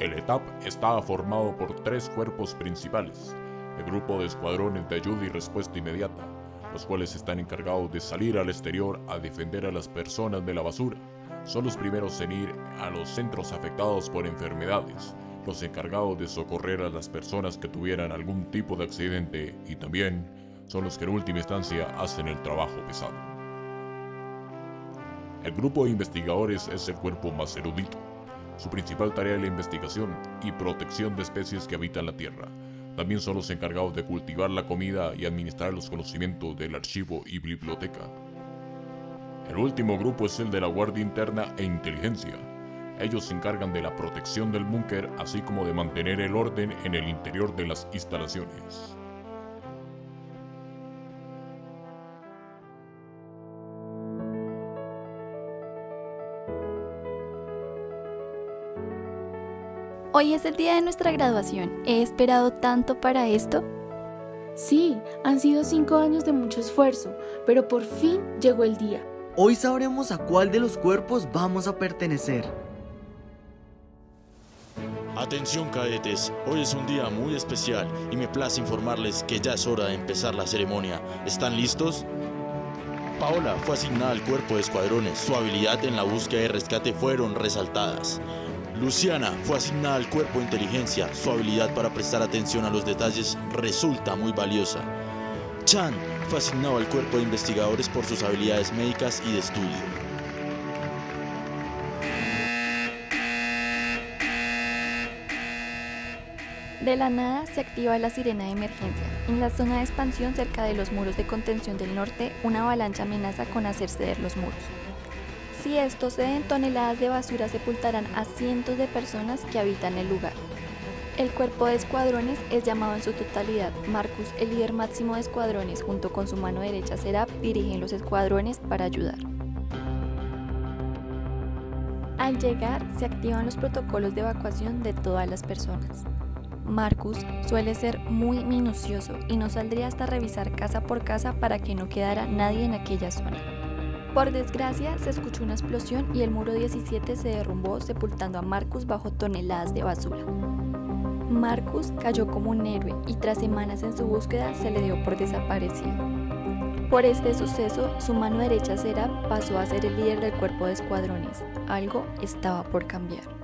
El ETAP estaba formado por tres cuerpos principales, el grupo de escuadrones de ayuda y respuesta inmediata, los cuales están encargados de salir al exterior a defender a las personas de la basura. Son los primeros en ir a los centros afectados por enfermedades, los encargados de socorrer a las personas que tuvieran algún tipo de accidente y también son los que en última instancia hacen el trabajo pesado. El grupo de investigadores es el cuerpo más erudito, su principal tarea es la investigación y protección de especies que habitan la Tierra. También son los encargados de cultivar la comida y administrar los conocimientos del archivo y biblioteca. El último grupo es el de la Guardia Interna e Inteligencia. Ellos se encargan de la protección del búnker así como de mantener el orden en el interior de las instalaciones. Hoy es el día de nuestra graduación. ¿He esperado tanto para esto? Sí, han sido cinco años de mucho esfuerzo, pero por fin llegó el día. Hoy sabremos a cuál de los cuerpos vamos a pertenecer. Atención cadetes, hoy es un día muy especial y me place informarles que ya es hora de empezar la ceremonia. ¿Están listos? Paola fue asignada al cuerpo de escuadrones. Su habilidad en la búsqueda y rescate fueron resaltadas. Luciana fue asignada al cuerpo de inteligencia. Su habilidad para prestar atención a los detalles resulta muy valiosa. Chan fue asignado al cuerpo de investigadores por sus habilidades médicas y de estudio. De la nada se activa la sirena de emergencia. En la zona de expansión cerca de los muros de contención del norte, una avalancha amenaza con hacer ceder los muros. Si esto ceden, toneladas de basura sepultarán a cientos de personas que habitan el lugar. El cuerpo de escuadrones es llamado en su totalidad. Marcus, el líder máximo de escuadrones, junto con su mano derecha Serap, dirigen los escuadrones para ayudar. Al llegar, se activan los protocolos de evacuación de todas las personas. Marcus suele ser muy minucioso y no saldría hasta revisar casa por casa para que no quedara nadie en aquella zona. Por desgracia, se escuchó una explosión y el muro 17 se derrumbó sepultando a Marcus bajo toneladas de basura. Marcus cayó como un héroe y tras semanas en su búsqueda se le dio por desaparecido. Por este suceso, su mano derecha Sera pasó a ser el líder del cuerpo de escuadrones. Algo estaba por cambiar.